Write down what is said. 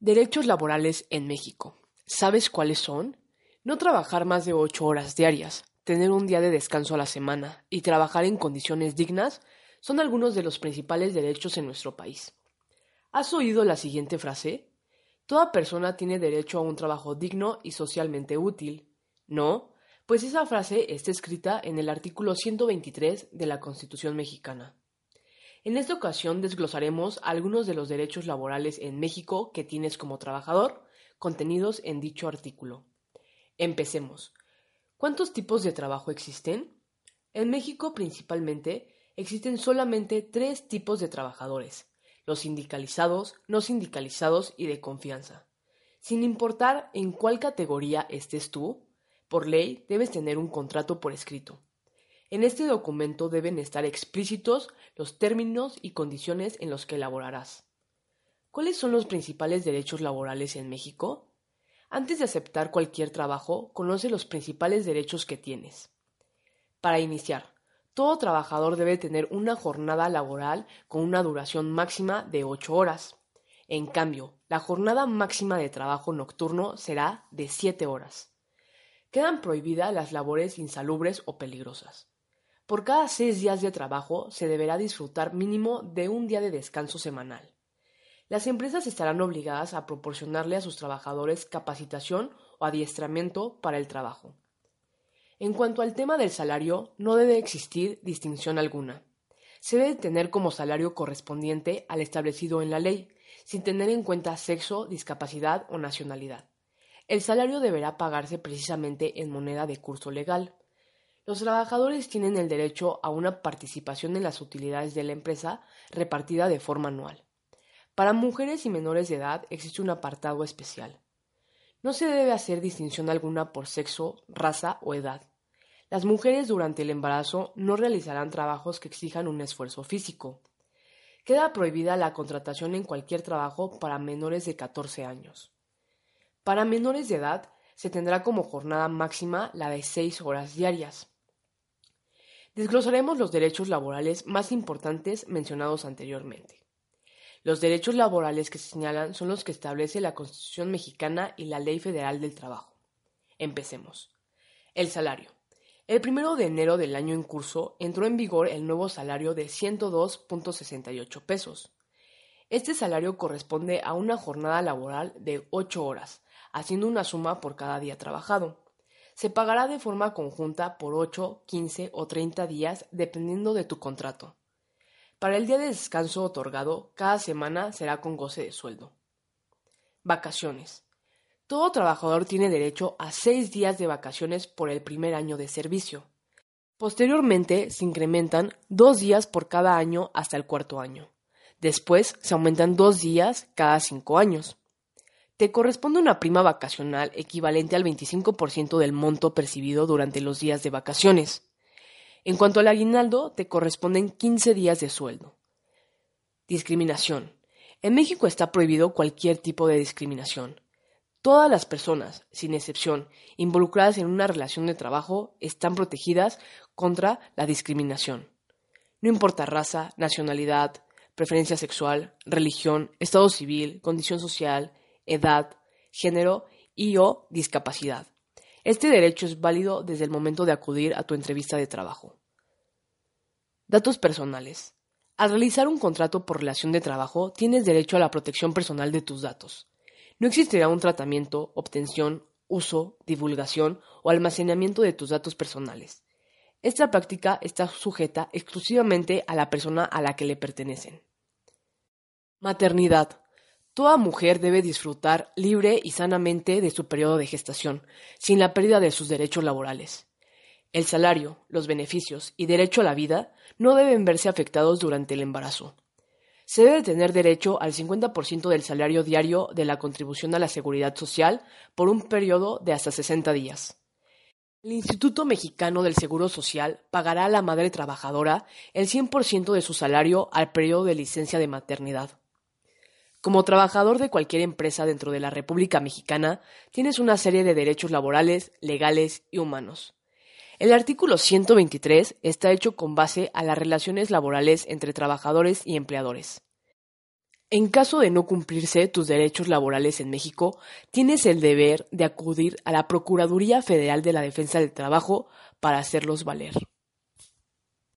Derechos laborales en México. ¿Sabes cuáles son? No trabajar más de ocho horas diarias, tener un día de descanso a la semana y trabajar en condiciones dignas son algunos de los principales derechos en nuestro país. ¿Has oído la siguiente frase? Toda persona tiene derecho a un trabajo digno y socialmente útil. ¿No? Pues esa frase está escrita en el artículo 123 de la Constitución mexicana. En esta ocasión desglosaremos algunos de los derechos laborales en México que tienes como trabajador, contenidos en dicho artículo. Empecemos. ¿Cuántos tipos de trabajo existen? En México principalmente existen solamente tres tipos de trabajadores, los sindicalizados, no sindicalizados y de confianza. Sin importar en cuál categoría estés tú, por ley debes tener un contrato por escrito. En este documento deben estar explícitos los términos y condiciones en los que laborarás. ¿Cuáles son los principales derechos laborales en México? Antes de aceptar cualquier trabajo, conoce los principales derechos que tienes. Para iniciar, todo trabajador debe tener una jornada laboral con una duración máxima de 8 horas. En cambio, la jornada máxima de trabajo nocturno será de 7 horas. Quedan prohibidas las labores insalubres o peligrosas. Por cada seis días de trabajo se deberá disfrutar mínimo de un día de descanso semanal. Las empresas estarán obligadas a proporcionarle a sus trabajadores capacitación o adiestramiento para el trabajo. En cuanto al tema del salario, no debe existir distinción alguna. Se debe tener como salario correspondiente al establecido en la ley, sin tener en cuenta sexo, discapacidad o nacionalidad. El salario deberá pagarse precisamente en moneda de curso legal. Los trabajadores tienen el derecho a una participación en las utilidades de la empresa repartida de forma anual. Para mujeres y menores de edad existe un apartado especial. No se debe hacer distinción alguna por sexo, raza o edad. Las mujeres durante el embarazo no realizarán trabajos que exijan un esfuerzo físico. Queda prohibida la contratación en cualquier trabajo para menores de 14 años. Para menores de edad se tendrá como jornada máxima la de 6 horas diarias. Desglosaremos los derechos laborales más importantes mencionados anteriormente. Los derechos laborales que se señalan son los que establece la Constitución mexicana y la Ley Federal del Trabajo. Empecemos. El salario. El primero de enero del año en curso entró en vigor el nuevo salario de 102.68 pesos. Este salario corresponde a una jornada laboral de 8 horas, haciendo una suma por cada día trabajado se pagará de forma conjunta por 8, 15 o 30 días dependiendo de tu contrato. Para el día de descanso otorgado, cada semana será con goce de sueldo. Vacaciones. Todo trabajador tiene derecho a seis días de vacaciones por el primer año de servicio. Posteriormente se incrementan dos días por cada año hasta el cuarto año. Después se aumentan dos días cada cinco años te corresponde una prima vacacional equivalente al 25% del monto percibido durante los días de vacaciones. En cuanto al aguinaldo, te corresponden 15 días de sueldo. Discriminación. En México está prohibido cualquier tipo de discriminación. Todas las personas, sin excepción, involucradas en una relación de trabajo están protegidas contra la discriminación. No importa raza, nacionalidad, preferencia sexual, religión, estado civil, condición social, edad, género y o discapacidad. Este derecho es válido desde el momento de acudir a tu entrevista de trabajo. Datos personales. Al realizar un contrato por relación de trabajo, tienes derecho a la protección personal de tus datos. No existirá un tratamiento, obtención, uso, divulgación o almacenamiento de tus datos personales. Esta práctica está sujeta exclusivamente a la persona a la que le pertenecen. Maternidad. Toda mujer debe disfrutar libre y sanamente de su periodo de gestación, sin la pérdida de sus derechos laborales. El salario, los beneficios y derecho a la vida no deben verse afectados durante el embarazo. Se debe tener derecho al 50% del salario diario de la contribución a la seguridad social por un periodo de hasta 60 días. El Instituto Mexicano del Seguro Social pagará a la madre trabajadora el 100% de su salario al periodo de licencia de maternidad. Como trabajador de cualquier empresa dentro de la República Mexicana, tienes una serie de derechos laborales, legales y humanos. El artículo 123 está hecho con base a las relaciones laborales entre trabajadores y empleadores. En caso de no cumplirse tus derechos laborales en México, tienes el deber de acudir a la Procuraduría Federal de la Defensa del Trabajo para hacerlos valer.